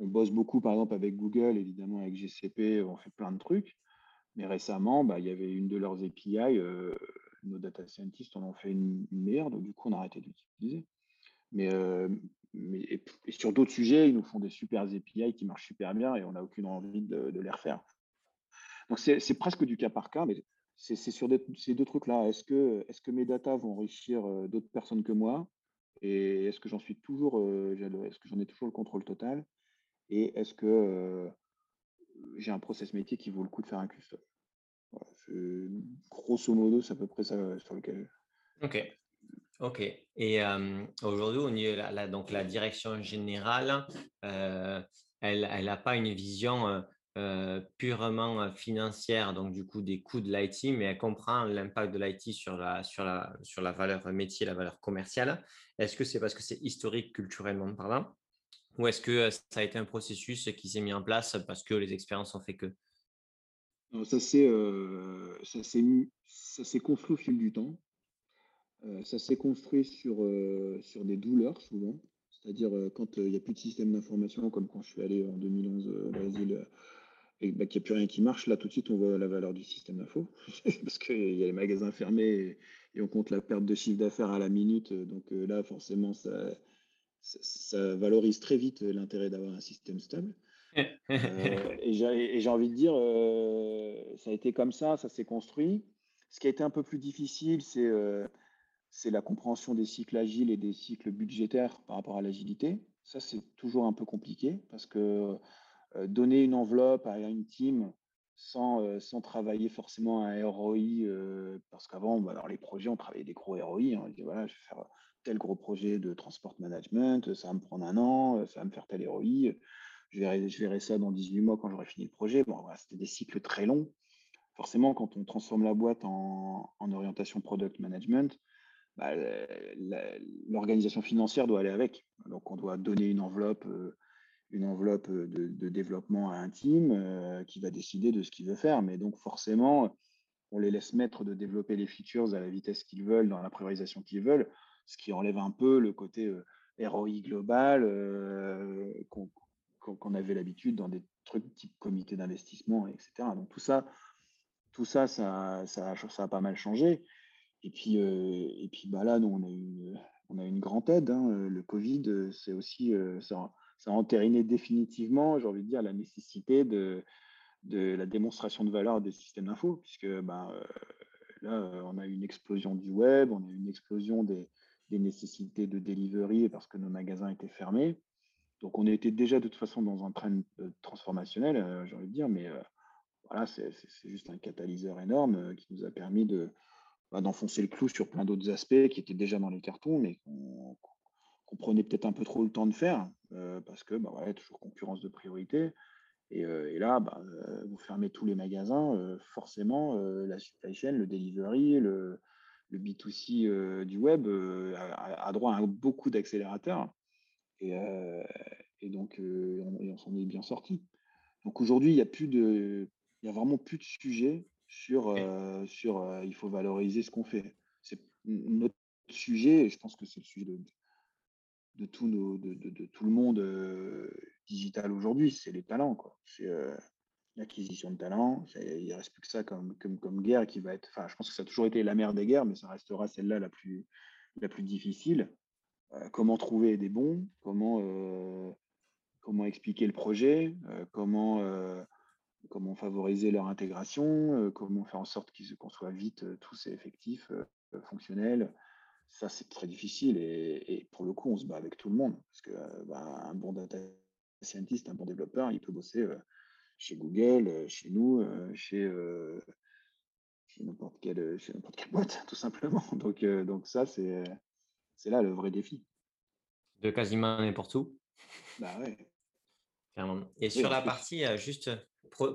S1: On bosse beaucoup, par exemple, avec Google, évidemment, avec GCP, on fait plein de trucs. Mais récemment, bah, il y avait une de leurs API, euh, nos data scientists en ont fait une, meilleure, donc du coup, on a arrêté d'utiliser. Mais, mais et, sur d'autres sujets, ils nous font des super API qui marchent super bien et on n'a aucune envie de les refaire. Donc c'est presque du cas par cas, mais c'est sur ces deux trucs-là. Est-ce que, est mes datas vont enrichir d'autres personnes que moi? Et est-ce que j'en suis toujours, est-ce que j'en ai toujours le contrôle total? Et est-ce que j'ai un process métier qui vaut le coup de faire un custom? grosso modo, c'est à peu près ça sur lequel.
S2: Ok. Ok. Et aujourd'hui, au niveau la, la, donc la direction générale, elle n'a pas une vision purement financière, donc du coup des coûts de l'IT, mais elle comprend l'impact de l'IT sur la, sur, la, sur la valeur métier, la valeur commerciale. Est-ce que c'est parce que c'est historique culturellement parlant ou est-ce que ça a été un processus qui s'est mis en place parce que les expériences ont fait que?
S1: Non, ça s'est construit au fil du temps. ça s'est construit sur, sur des douleurs souvent. C'est-à-dire quand il n'y a plus de système d'information, comme quand je suis allé en 2011 au Brésil, et bah, qu'il n'y a plus rien qui marche, là tout de suite on voit la valeur du système d'info. parce qu'il y a les magasins fermés et, on compte la perte de chiffre d'affaires à la minute. Donc là, forcément, ça, ça, valorise très vite l'intérêt d'avoir un système stable. Euh, et j'ai envie de dire, euh, ça a été comme ça, ça s'est construit. Ce qui a été un peu plus difficile, c'est euh, la compréhension des cycles agiles et des cycles budgétaires par rapport à l'agilité. Ça, c'est toujours un peu compliqué parce que donner une enveloppe à une team sans, sans travailler forcément un ROI, parce qu'avant, bah, alors les projets, on travaillait des gros ROI. Hein. on dit, voilà, je vais faire tel gros projet de transport management, ça va me prendre un an, ça va me faire tel ROI, je verrai, je ça dans 18 mois quand j'aurai fini le projet. Bon, c'était des cycles très longs. Forcément, quand on transforme la boîte en, orientation product management, bah, l'organisation financière doit aller avec. Donc, on doit donner une enveloppe, euh, une enveloppe de, développement à un euh, qui va décider de ce qu'il veut faire. Mais donc, forcément, on les laisse mettre de développer les features à la vitesse qu'ils veulent, dans la priorisation qu'ils veulent ce qui enlève un peu le côté ROI global qu'on avait l'habitude dans des trucs type comité d'investissement, etc. Donc tout ça, tout ça, ça, ça, a pas mal changé. Et puis, et puis bah là, nous, on a une, une grande aide. Hein. Le Covid, c'est aussi, ça, a entériné définitivement, j'ai envie de dire, la nécessité de, la démonstration de valeur des systèmes d'info, puisque bah, là, on a une explosion du web, on a une explosion des, nécessités de delivery parce que nos magasins étaient fermés. Donc on était déjà de toute façon dans un train euh, transformationnel, euh, j'ai envie de dire, mais euh, voilà, c'est juste un catalyseur énorme qui nous a permis bah, d'enfoncer le clou sur plein d'autres aspects qui étaient déjà dans les cartons, mais qu'on prenait peut-être un peu trop le temps de faire parce que bah, voilà, toujours concurrence de priorité. Et, là, bah, vous fermez tous les magasins, forcément, la supply chain, le delivery, le, le B2C euh, du web euh, a, droit à beaucoup d'accélérateurs. Et, euh, donc, on, s'en est bien sorti. Donc aujourd'hui, il n'y a plus de, il y a vraiment plus de sujet sur, sur il faut valoriser ce qu'on fait. C'est notre sujet, et je pense que c'est le sujet de, de, tout, le monde digital aujourd'hui, c'est les talents. C'est, l'acquisition de talent. Il ne reste plus que ça comme, comme, guerre qui va être. Enfin, je pense que ça a toujours été la mère des guerres, mais ça restera celle-là la plus, la plus difficile. Euh, comment trouver des bons Comment, euh, comment expliquer le projet euh, Comment, comment favoriser leur intégration Comment faire en sorte qu'on soit vite tous effectifs, fonctionnels Ça, c'est très difficile et, et, pour le coup, on se bat avec tout le monde parce que bah, un bon data scientist, un bon développeur, il peut bosser chez Google, euh, chez nous, euh, chez, euh, chez n'importe quelle, chez quelle boîte, tout simplement. Donc, donc ça, c'est, c'est là le vrai défi.
S2: De quasiment n'importe où.
S1: Bah ouais.
S2: Et sur la partie, juste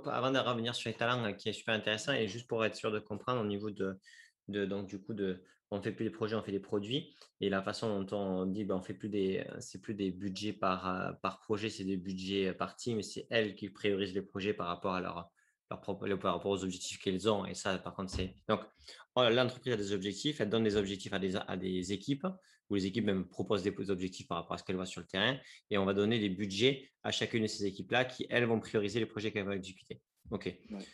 S2: avant de revenir sur les talents, qui est super intéressant, et juste pour être sûr de comprendre au niveau de, de donc du coup de on fait plus des projets, on fait des produits. Et la façon dont on dit, ben, on fait plus des, c'est plus des budgets par, euh, projet, c'est des budgets par team. C'est elles qui priorisent les projets par rapport à leur, leur propre, par rapport aux objectifs qu'elles ont. Et ça, par contre, c'est donc l'entreprise a des objectifs, elle donne des objectifs à des, à des équipes, ou les équipes même proposent des objectifs par rapport à ce qu'elles voient sur le terrain. Et on va donner des budgets à chacune de ces équipes-là qui, elles, vont prioriser les projets qu'elles vont exécuter. OK.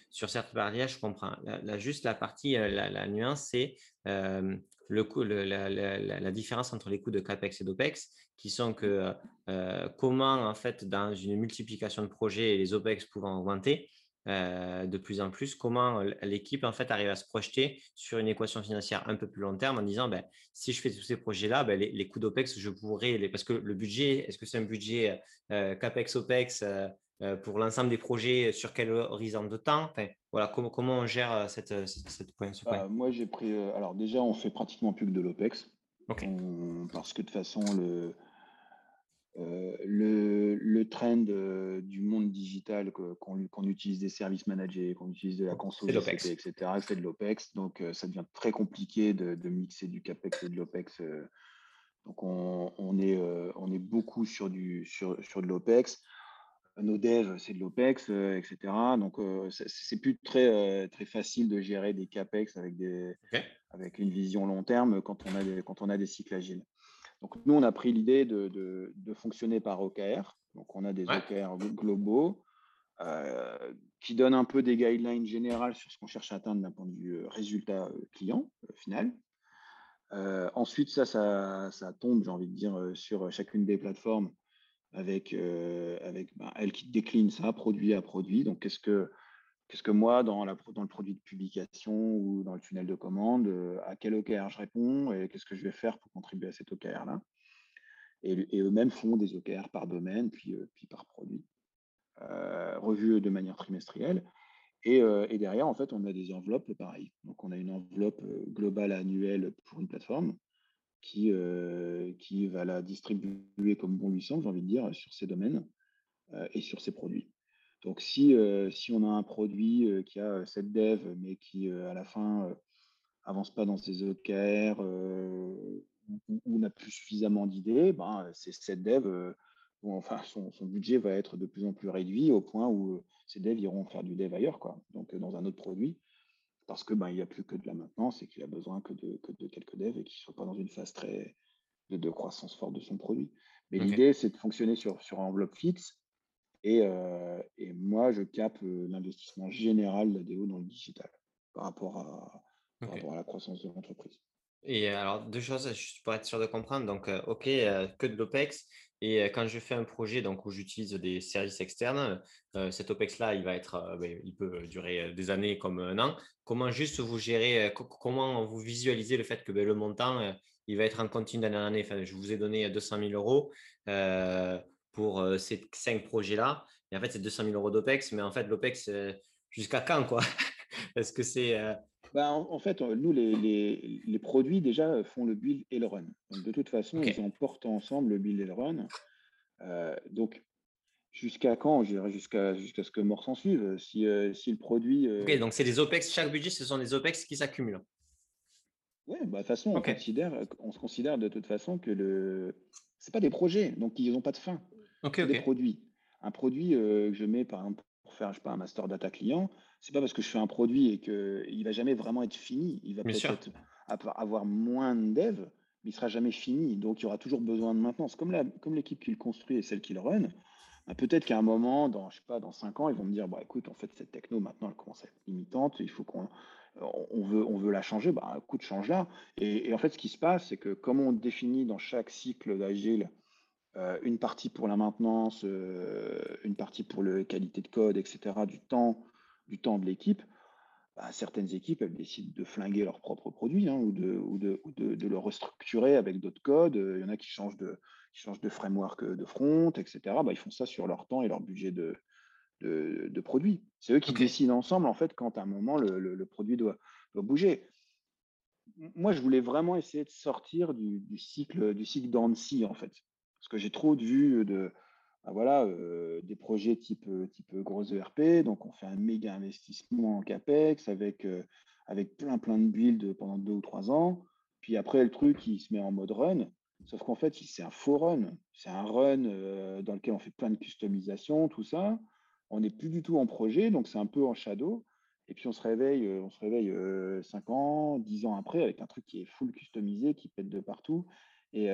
S2: Sur cette partie je comprends. La, juste la partie, euh, la, nuance, c'est euh, le coût, la, différence entre les coûts de CAPEX et d'OPEX, qui sont que euh, comment, en fait, dans une multiplication de projets, les OPEX pouvant augmenter, de plus en plus, comment l'équipe en fait arrive à se projeter sur une équation financière un peu plus long terme en disant ben, si je fais tous ces projets-là, ben, les, coûts d'OPEX, je pourrais les... parce que le budget, est-ce que c'est un budget CAPEX OPEX pour l'ensemble des projets sur quel horizon de temps? Enfin, voilà, comment, comment on gère cette, cette, point, ce
S1: bah, Moi, j'ai pris. alors, déjà, on fait pratiquement plus que de l'OPEX. parce que de toute façon, le, euh, le, le, trend euh, du monde digital, qu'on utilise des services managés, qu'on utilise de la console, etc., c'est de l'OPEX. Donc, euh, ça devient très compliqué de, mixer du CAPEX et de l'OPEX. donc, on, est, on est beaucoup sur, du, sur, sur de l'OPEX. Nos devs, c'est de l'OPEX, etc. Donc, c'est plus très, très facile de gérer des CAPEX avec, des, avec une vision long terme quand on a des, quand on a des cycles agiles. Donc, nous, on a pris l'idée de, fonctionner par OKR. Donc, on a des OKR globaux euh, qui donnent un peu des guidelines générales sur ce qu'on cherche à atteindre d'un point de vue euh, résultat euh, client final. ensuite, ça, ça, tombe, j'ai envie de dire, sur chacune des plateformes avec, avec bah, elle qui décline ça produit à produit. Donc, qu'est-ce que Qu'est-ce que moi, dans, la, dans, le produit de publication ou dans le tunnel de commande, euh, à quel OKR je réponds et qu'est-ce que je vais faire pour contribuer à cet OKR-là et, eux-mêmes font des OKR par domaine, puis, euh, puis par produit, euh, revus de manière trimestrielle. Et, derrière, en fait, on a des enveloppes pareilles. Donc, on a une enveloppe globale annuelle pour une plateforme qui, qui va la distribuer comme bon lui semble, j'ai envie de dire, sur ses domaines et sur ses produits. Donc, si, euh, si on a un produit euh, qui a cette dev, mais qui euh, à la fin avance pas dans ses OKR ou, n'a plus suffisamment d'idées, ben, c'est cette dev, enfin, son, budget va être de plus en plus réduit au point où ces devs iront faire du dev ailleurs, quoi, donc dans un autre produit, parce que ben, il n'y a plus que de la maintenance et qu'il a besoin que de, que de quelques devs et qu'il ne soit pas dans une phase très de, croissance forte de son produit. Mais l'idée, c'est de fonctionner sur, sur enveloppe fixe et, euh, et moi, je capte euh, l'investissement général d'ADO dans le digital par rapport à, par rapport à la croissance de l'entreprise.
S2: Et alors, deux choses, juste pour être sûr de comprendre. Donc, euh, OK, que de l'OPEX. Et quand je fais un projet donc, où j'utilise des services externes, cet OPEX-là, il va être, ben, il peut durer des années comme un an. Comment juste vous gérez, comment vous visualisez le fait que ben, le montant, il va être en continu d'année en année? Enfin, Je vous ai donné 200 000 euros pour ces cinq projets-là. Et en fait, c'est 200 000 euros d'OPEX, mais en fait, l'OPEX, jusqu'à quand quoi? Est-ce que c'est.
S1: Bah, en, fait, nous, les, les, produits déjà font le build et le run. Donc, de toute façon, ils emportent ensemble le build et le run. donc, jusqu'à quand? Je dirais jusqu'à ce que mort s'en suive. Si, si le produit.
S2: Ok, donc c'est des OPEX, chaque budget, ce sont des OPEX qui s'accumulent.
S1: Oui, bah, de toute façon, on, considère, on se considère de toute façon que le. Ce pas des projets, donc ils n'ont pas de fin des produits. Un produit euh, que je mets, par exemple, pour faire je sais pas, un master data client, c'est pas parce que je fais un produit et qu'il va jamais vraiment être fini. Il va peut-être avoir moins de dev, mais il sera jamais fini. Donc, il y aura toujours besoin de maintenance. Comme, l'équipe qui le construit et celle qui le run, bah, peut-être qu'à un moment, dans, je sais pas, dans cinq ans, ils vont me dire, bah, écoute, en fait, cette techno, maintenant, elle commence à être limitante. Il faut qu'on on veut, on veut la changer, bah, écoute, change-la. Et, et, en fait, ce qui se passe, c'est que comme on définit dans chaque cycle d'agile euh, une partie pour la maintenance, euh, une partie pour la qualité de code, etc., du temps, du temps de l'équipe, bah, certaines équipes, elles décident de flinguer leur propre produit hein, ou, de, ou, de, de, le restructurer avec d'autres codes. Il y en a qui changent de, qui changent de framework de front, etc. Bah, ils font ça sur leur temps et leur budget de, de, produit. C'est eux qui décident ensemble, en fait, quand à un moment, le, le, produit doit, doit, bouger. Moi, je voulais vraiment essayer de sortir du, du cycle du cycle d'Annecy, en fait. Parce que j'ai trop de vues de, voilà, euh, des projets type, type gros ERP. Donc, on fait un méga investissement en CAPEX avec, plein, plein de builds pendant deux ou trois ans. Puis après, le truc, il se met en mode run. Sauf qu'en fait, c'est un faux run. C'est un run dans lequel on fait plein de customisation, tout ça. On n'est plus du tout en projet, donc c'est un peu en shadow. Et puis on se réveille, on se réveille 5 ans, 10 ans après avec un truc qui est full customisé, qui pète de partout et,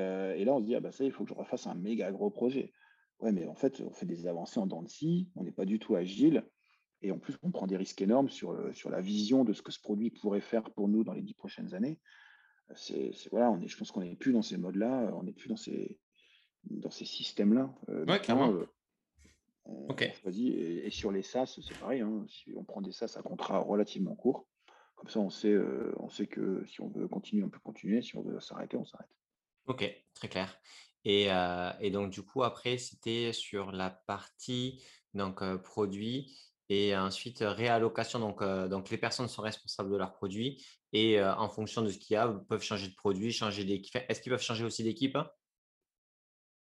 S1: là, on se dit, ah bah ça, il faut que je refasse un méga gros projet. Ouais, mais en fait, on fait des avancées en dents de scie, on n'est pas du tout agile. Et en plus, on prend des risques énormes sur, euh, sur la vision de ce que ce produit pourrait faire pour nous dans les dix prochaines années. C'est, voilà, on est, je pense qu'on n'est plus dans ces modes-là, on n'est plus dans ces, dans ces systèmes-là.
S2: Euh, clairement.
S1: on, choisit. Et, sur les SAS, c'est pareil. Hein. si on prend des SAS à contrat relativement court, comme ça, on sait, on sait que si on veut continuer, on peut continuer. Si on veut s'arrêter, on s'arrête.
S2: Ok, très clair. Et, et, donc, du coup, après, c'était sur la partie donc, produit et ensuite réallocation. Donc, donc, les personnes sont responsables de leurs produits et en fonction de ce qu'il y a, peuvent changer de produit, changer d'équipe. Est-ce qu'ils peuvent changer aussi d'équipe?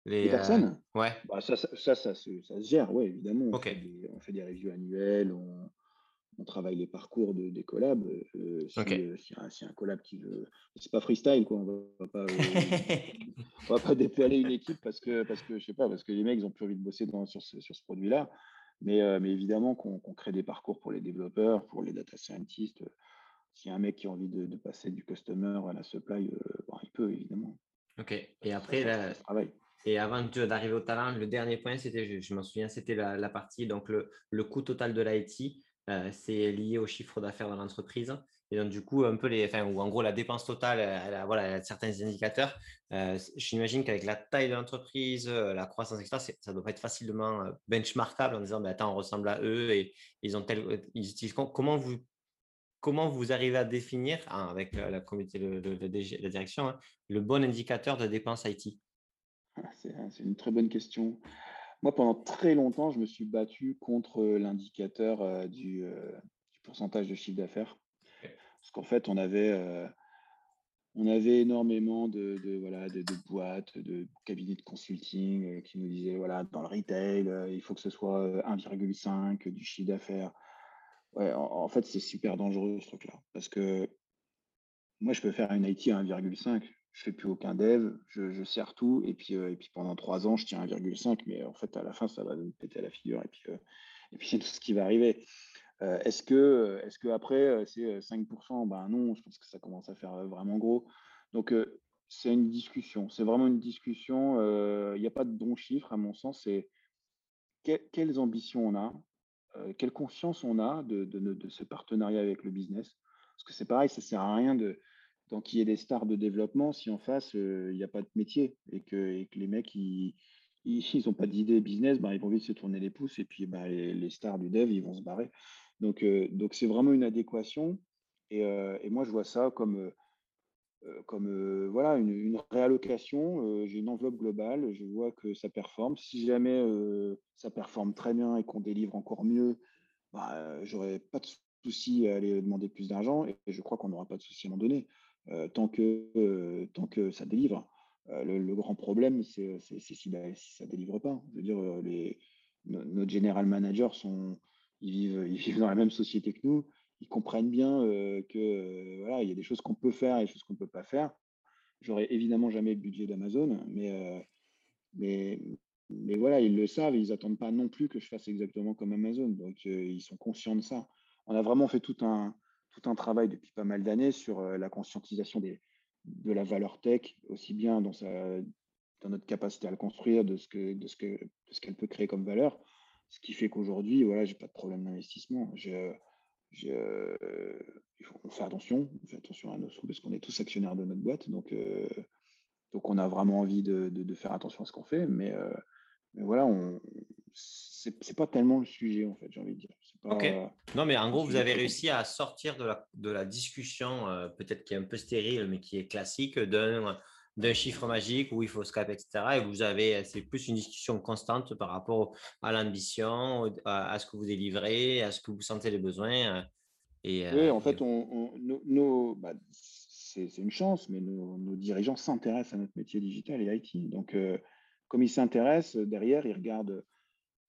S1: Les, personnes?
S2: Ouais.
S1: Bah, ça, ça, ça, ça, se, gère, oui, évidemment. On, fait des, on, fait des, reviews annuelles, on, on travaille les parcours de, des collabs. Euh, si, euh, un, collab qui veut. C'est pas freestyle, quoi. On va pas, euh, va pas une équipe parce que, parce que, je sais pas, parce que les mecs, ils ont plus envie de bosser dans, sur ce, sur ce produit-là. Mais, mais évidemment qu'on crée des parcours pour les développeurs, pour les data scientists. Si un mec qui a envie de, de passer du customer à la supply, il peut, évidemment.
S2: Ok. Et après, là, et avant d'arriver au talent, le dernier point, c'était, je, m'en souviens, c'était la, la, partie, donc le, le coût total de l'IT. Euh, c'est lié au chiffre d'affaires de l'entreprise. Et donc, du coup, un peu les, en gros, la dépense totale, elle a, voilà, certains indicateurs. Euh, J'imagine qu'avec la taille de l'entreprise, euh, la croissance, etc., ça doit pas être facilement euh, benchmarkable en disant, ben, attends, on ressemble à eux et ils ont tel, ils utilisent, comment vous, comment vous arrivez à définir, hein, avec la, comité, de la direction, hein, le bon indicateur de dépense IT
S1: ah, C'est une très bonne question. Moi, pendant très longtemps, je me suis battu contre l'indicateur euh, du, euh, du, pourcentage de chiffre d'affaires. Parce qu'en fait, on avait, euh, on avait énormément de, de voilà, de, boîtes, de cabinets de consulting qui nous disaient, voilà, dans le retail, il faut que ce soit 1,5 du chiffre d'affaires. Ouais, en, en, fait, c'est super dangereux ce truc-là. Parce que moi, je peux faire une IT à 1,5 je fais plus aucun dev, je, sers tout, et puis, euh, et puis pendant trois ans, je tiens 1,5, mais en fait, à la fin, ça va me péter à la figure, et puis, euh, puis c'est tout ce qui va arriver. Euh, est-ce que, est-ce que après c'est 5% Ben non, je pense que ça commence à faire vraiment gros. Donc c'est une discussion, c'est vraiment une discussion. Il n'y a pas de bon chiffre à mon sens. C'est quelles ambitions on a, quelle conscience on a de, de, de, ce partenariat avec le business? Parce que c'est pareil, ça sert à rien de, tant qu'il y ait des stars de développement, si en face, euh, il n'y a pas de métier et que, les mecs, ils n'ont pas d'idée business, bah, ils vont vite se tourner les pouces et puis bah, les, stars du dev, ils vont se barrer. Donc, euh, donc c'est vraiment une adéquation. Et, euh, moi, je vois ça comme, voilà, une, réallocation. J'ai une enveloppe globale, je vois que ça performe. Si jamais ça performe très bien et qu'on délivre encore mieux, bah, j'aurais pas de souci à aller demander plus d'argent et je crois qu'on n'aura pas de souci à m'en donner. Euh, tant, que, euh, tant que ça délivre. Euh, le, grand problème, c'est si, bah, si, ça délivre pas. Je veux dire, nos, general managers sont, ils vivent, ils vivent dans la même société que nous. Ils comprennent bien que voilà, il y a des choses qu'on peut faire et des choses qu'on ne peut pas faire. J'aurais évidemment jamais le budget d'Amazon, mais, mais, mais voilà, ils le savent, ils n'attendent pas non plus que je fasse exactement comme Amazon. Donc, ils sont conscients de ça. On a vraiment fait tout un, tout un travail depuis pas mal d'années sur euh, la conscientisation des, de la valeur tech, aussi bien dans, sa, dans notre capacité à le construire, de ce que de ce que qu'elle peut créer comme valeur. Ce qui fait qu'aujourd'hui, voilà, j'ai pas de problème d'investissement. Je, je, on fait attention, attention à nos sous parce qu'on est tous actionnaires de notre boîte, donc euh, donc on a vraiment envie de, faire attention à ce qu'on fait, mais, euh, mais voilà, on, c'est pas tellement le sujet, en fait, j'ai envie de dire.
S2: Ok. Non, mais en gros, vous avez réussi à sortir de la, de la discussion, euh, peut-être qui est un peu stérile, mais qui est classique, d'un d'un chiffre magique où il faut scap, etc. Et vous avez, c'est plus une discussion constante par rapport à l'ambition, à, ce que vous délivrez, à ce que vous sentez les besoins. Euh,
S1: et, oui, en fait, on, nos, bah, c'est une chance, mais nos, nos dirigeants s'intéressent à notre métier digital et IT. Donc, euh, comme ils s'intéressent, derrière, ils regardent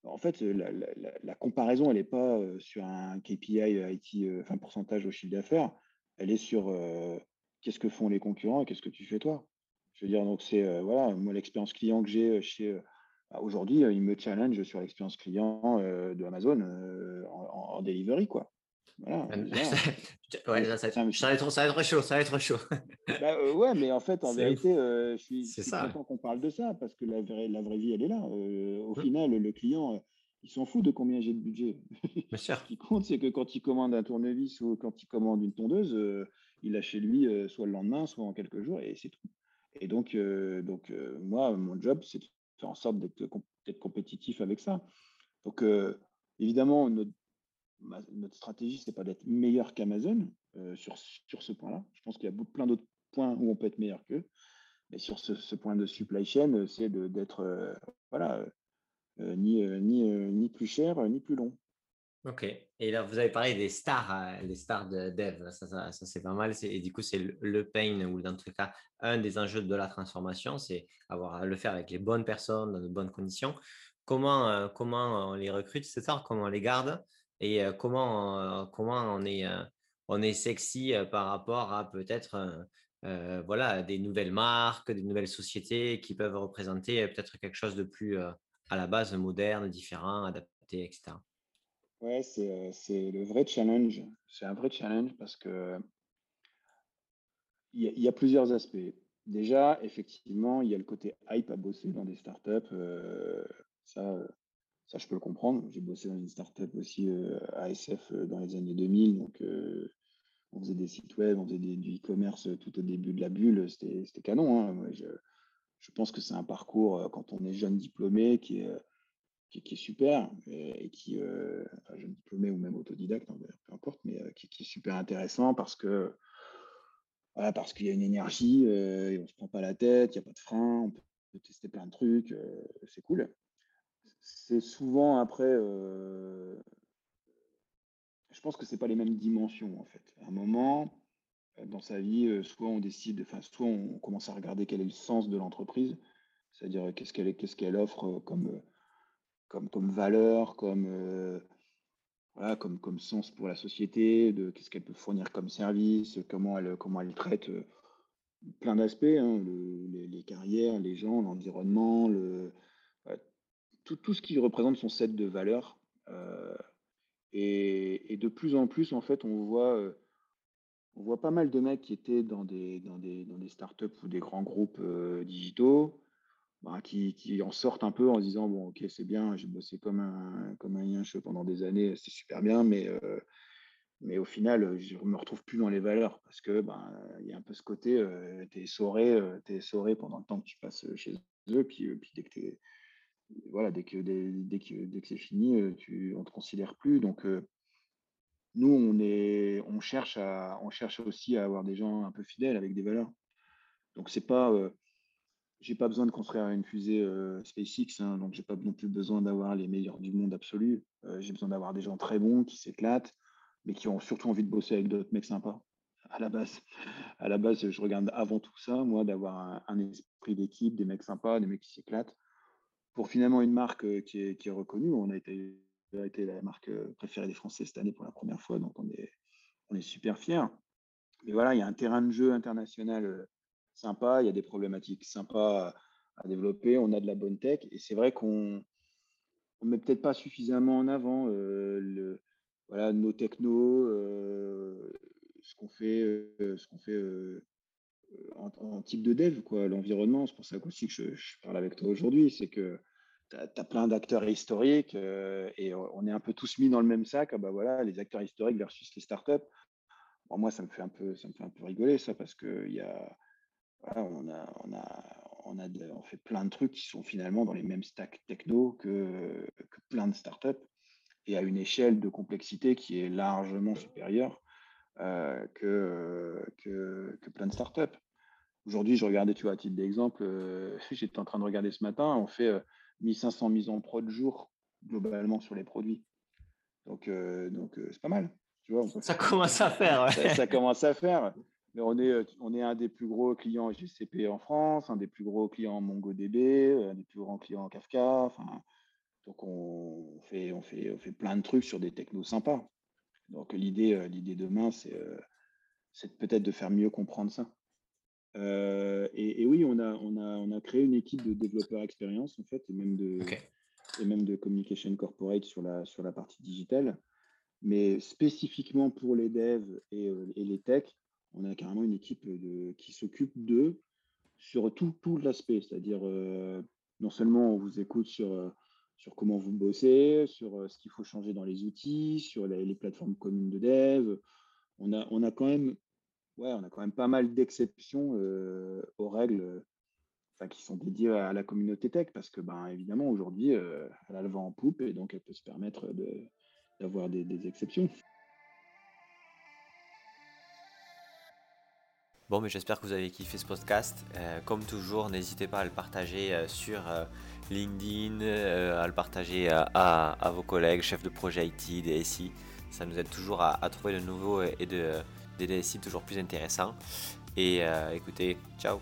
S1: en fait, la, comparaison, elle n'est pas sur un KPI IT, enfin pourcentage au chiffre d'affaires, elle est sur qu'est-ce que font les concurrents et qu'est-ce que tu fais toi? Je veux dire, donc c'est voilà, moi l'expérience client que j'ai chez bah, aujourd'hui, il me challenge sur l'expérience client de Amazon en, delivery, quoi. Voilà,
S2: ouais, ça, va être, ça, va être, chaud, ça va être chaud.
S1: bah, ouais, mais en fait, en vérité, je suis, content qu'on parle de ça parce que la vraie, la vraie vie, elle est là. au mmh. final, le client, il s'en fout de combien j'ai de budget. Ce qui compte, c'est que quand il commande un tournevis ou quand il commande une tondeuse, il l'a chez lui soit le lendemain, soit en quelques jours, et c'est tout. Et donc, donc moi, mon job, c'est de faire en sorte d'être compétitif avec ça. Donc, évidemment, notre, notre stratégie, c'est pas d'être meilleur qu'Amazon sur, sur ce point-là. Je pense qu'il y a plein d'autres points où on peut être meilleur qu'eux. Mais sur ce, point de supply chain, c'est d'être voilà, ni, ni, ni plus cher, ni plus long.
S2: Ok. Et là, vous avez parlé des stars, les stars de dev. Ça, ça, c'est pas mal. Et du coup, c'est le, pain, ou dans les cas, un des enjeux de la transformation, c'est avoir le faire avec les bonnes personnes, dans de bonnes conditions. Comment, comment on les recrute, ces stars, comment on les garde? Et comment, comment on, est, on est sexy par rapport à peut-être voilà, des nouvelles marques, des nouvelles sociétés qui peuvent représenter peut-être quelque chose de plus à la base moderne, différent, adapté, etc.
S1: Ouais, c'est, c'est le vrai challenge. C'est un vrai challenge parce que il y, a plusieurs aspects. Déjà, effectivement, il y a le côté hype à bosser dans des startups. ça, ça, je peux le comprendre. J'ai bossé dans une startup aussi à SF dans les années 2000. Donc, on faisait des sites web, on faisait du e-commerce tout au début de la bulle. C'était, canon. Hein. je, je, pense que c'est un parcours quand on est jeune diplômé qui est qui, est super et, qui, euh, jeune diplômé ou même autodidacte, hein, peu importe, mais euh, qui, est super intéressant parce que parce qu'il y a une énergie euh, et on se prend pas la tête, il n'y a pas de frein, on peut tester plein de trucs, c'est cool. C'est souvent après, je pense que c'est pas les mêmes dimensions en fait. À un moment dans sa vie, soit on décide, enfin soit on commence à regarder quel est le sens de l'entreprise, c'est-à-dire qu'est-ce qu'elle qu'est-ce offre comme comme, comme valeur, comme, voilà, comme, comme sens pour la société, de qu'est-ce qu'elle peut fournir comme service, comment elle, comment elle traite plein d'aspects, hein, les, carrières, les gens, l'environnement, le, tout, ce qui représente son set de valeurs. Euh, et, de plus en plus, en fait, on voit, on voit pas mal de mecs qui étaient dans des, dans des, dans des startups ou des grands groupes digitaux, bah, qui, en sortent un peu en se disant bon ok c'est bien j'ai bossé comme un comme un pendant des années c'est super bien mais euh, au final je me retrouve plus dans les valeurs parce que ben il y a un peu ce côté euh, tu es essoré euh, es pendant le temps que tu passes chez eux puis, puis dès que voilà dès que dès, que dès que c'est fini tu on te considère plus donc nous on est on cherche à on cherche aussi à avoir des gens un peu fidèles avec des valeurs donc c'est pas j'ai pas besoin de construire une fusée euh, SpaceX, hein, donc j'ai pas non plus besoin d'avoir les meilleurs du monde absolu. Euh, j'ai besoin d'avoir des gens très bons qui s'éclatent, mais qui ont surtout envie de bosser avec d'autres mecs sympas. À la base, à la base, je regarde avant tout ça, moi, d'avoir un, esprit d'équipe, des mecs sympas, des mecs qui s'éclatent, pour finalement une marque qui est, reconnue. On a été, la marque préférée des Français cette année pour la première fois, donc on est, super fiers. Mais voilà, il y a un terrain de jeu international sympa, il y a des problématiques sympas à, développer, on a de la bonne tech, et c'est vrai qu'on ne met peut-être pas suffisamment en avant nos technos, ce qu'on fait, en, type de dev, l'environnement. C'est pour ça aussi que je, parle avec toi aujourd'hui, c'est que tu as, plein d'acteurs historiques et on est un peu tous mis dans le même sac. Ah bah voilà, les acteurs historiques versus les startups. Moi, ça me fait un peu, ça me fait un peu rigoler ça parce on fait plein de trucs qui sont finalement dans les mêmes stacks techno que, que plein de startups et à une échelle de complexité qui est largement supérieure euh, que, que, que, plein de startups. Aujourd'hui, je regardais, tu vois, à titre d'exemple, euh, j'étais en train de regarder ce matin, on fait 1500 euh, mises en prod jour globalement sur les produits. Donc, donc c'est pas mal.
S2: Tu vois, ça commence à faire.
S1: ça, commence à faire on est, euh, on est un des plus gros clients GCP en France, un des plus gros clients MongoDB, euh, un des plus grands clients Kafka. Enfin, donc on fait, on, fait, on fait plein de trucs sur des technos sympas. Donc l'idée, euh, l'idée demain, c'est, c'est peut-être de faire mieux comprendre ça. Et, oui, on a, on, a, on a créé une équipe de développeurs expérience, en fait, et même de, et même de communication corporate sur la, sur la partie digitale. Mais spécifiquement pour les devs et, et les techs, on a carrément une équipe de, qui s'occupe de sur tout, tout l'aspect, c'est-à-dire euh, non seulement on vous écoute sur, euh, sur comment vous bossez, sur euh, ce qu'il faut changer dans les outils, sur les, plateformes communes de dev. On a, on a quand même, ouais, on a quand même pas mal d'exceptions aux règles qui sont dédiés à la communauté tech, parce que ben, évidemment, aujourd'hui, elle a le vent en poupe et donc elle peut se permettre d'avoir des, des exceptions.
S3: Bon, mais j'espère que vous avez kiffé ce podcast. Euh, comme toujours, n'hésitez pas à le partager euh, sur euh, LinkedIn, à le partager à, vos collègues, chefs de projet IT, DSI. Ça nous aide toujours à, trouver de nouveaux et de, des DSI toujours plus intéressants. Et écoutez, ciao